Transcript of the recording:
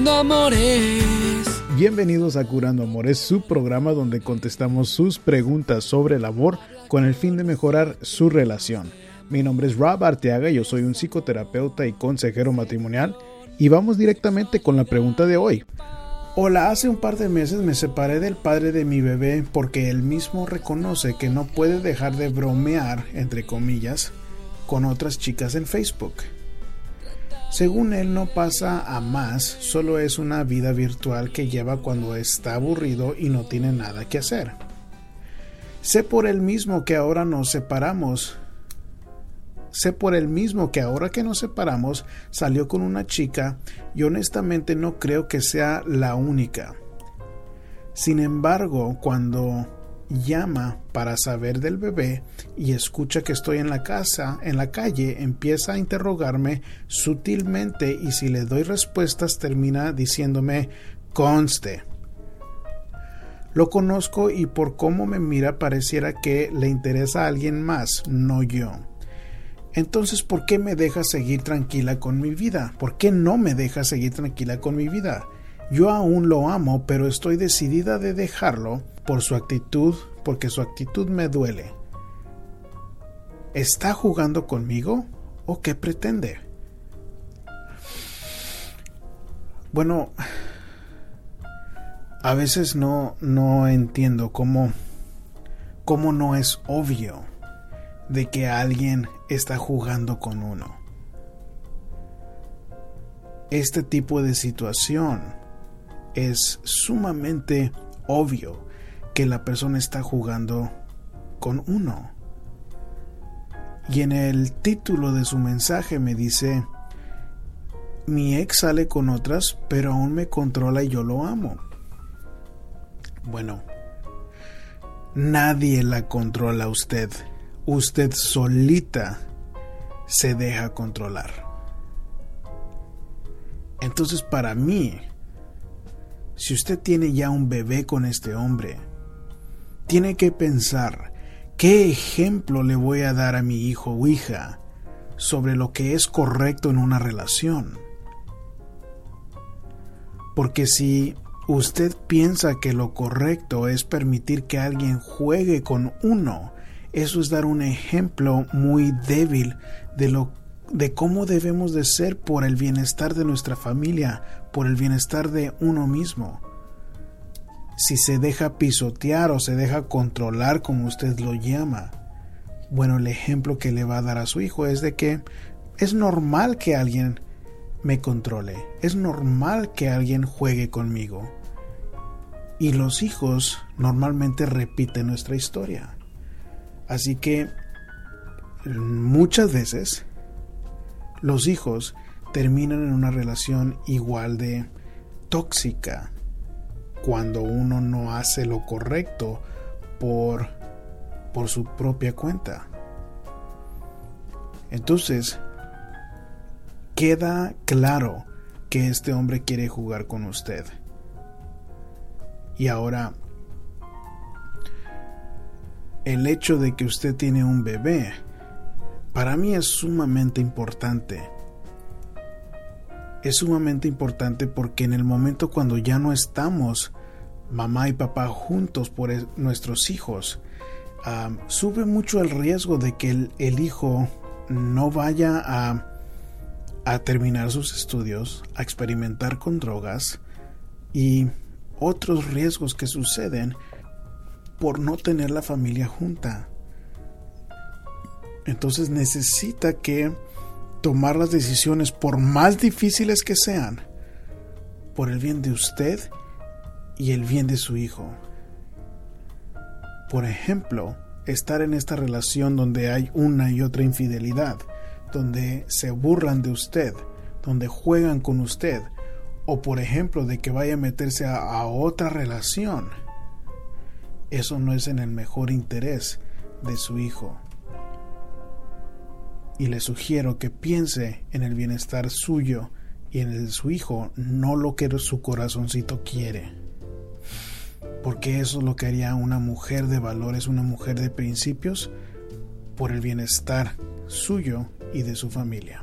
Curando Amores. Bienvenidos a Curando Amores, su programa donde contestamos sus preguntas sobre el amor con el fin de mejorar su relación. Mi nombre es Rob Arteaga, yo soy un psicoterapeuta y consejero matrimonial y vamos directamente con la pregunta de hoy. Hola, hace un par de meses me separé del padre de mi bebé porque él mismo reconoce que no puede dejar de bromear, entre comillas, con otras chicas en Facebook. Según él no pasa a más, solo es una vida virtual que lleva cuando está aburrido y no tiene nada que hacer. Sé por él mismo que ahora nos separamos. Sé por él mismo que ahora que nos separamos salió con una chica y honestamente no creo que sea la única. Sin embargo, cuando llama para saber del bebé y escucha que estoy en la casa, en la calle, empieza a interrogarme sutilmente y si le doy respuestas termina diciéndome conste. Lo conozco y por cómo me mira pareciera que le interesa a alguien más, no yo. Entonces, ¿por qué me deja seguir tranquila con mi vida? ¿Por qué no me deja seguir tranquila con mi vida? Yo aún lo amo, pero estoy decidida de dejarlo por su actitud, porque su actitud me duele. ¿Está jugando conmigo o qué pretende? Bueno, a veces no, no entiendo cómo, cómo no es obvio de que alguien está jugando con uno. Este tipo de situación es sumamente obvio que la persona está jugando con uno. Y en el título de su mensaje me dice, mi ex sale con otras, pero aún me controla y yo lo amo. Bueno, nadie la controla a usted. Usted solita se deja controlar. Entonces para mí, si usted tiene ya un bebé con este hombre, tiene que pensar qué ejemplo le voy a dar a mi hijo o hija sobre lo que es correcto en una relación. Porque si usted piensa que lo correcto es permitir que alguien juegue con uno, eso es dar un ejemplo muy débil de lo de cómo debemos de ser por el bienestar de nuestra familia, por el bienestar de uno mismo si se deja pisotear o se deja controlar como usted lo llama. Bueno, el ejemplo que le va a dar a su hijo es de que es normal que alguien me controle, es normal que alguien juegue conmigo. Y los hijos normalmente repiten nuestra historia. Así que muchas veces los hijos terminan en una relación igual de tóxica, cuando uno no hace lo correcto por, por su propia cuenta. Entonces, queda claro que este hombre quiere jugar con usted. Y ahora, el hecho de que usted tiene un bebé, para mí es sumamente importante es sumamente importante porque en el momento cuando ya no estamos mamá y papá juntos por nuestros hijos, sube mucho el riesgo de que el, hijo no vaya a, terminar sus estudios, a experimentar con drogas y otros riesgos que suceden por no tener la familia junta. Entonces necesita que tomar las decisiones, por más difíciles que sean, por el bien de usted y el bien de su hijo. Por ejemplo, estar en esta relación donde hay una y otra infidelidad, donde se burlan de usted, donde juegan con usted, o por ejemplo de que vaya a meterse a, a otra relación. Eso no es en el mejor interés de su hijo y le sugiero que piense en el bienestar suyo y en el de su hijo, no lo que su corazoncito quiere. Porque eso es lo que haría una mujer de valores, una mujer de principios, por el bienestar suyo y de su familia.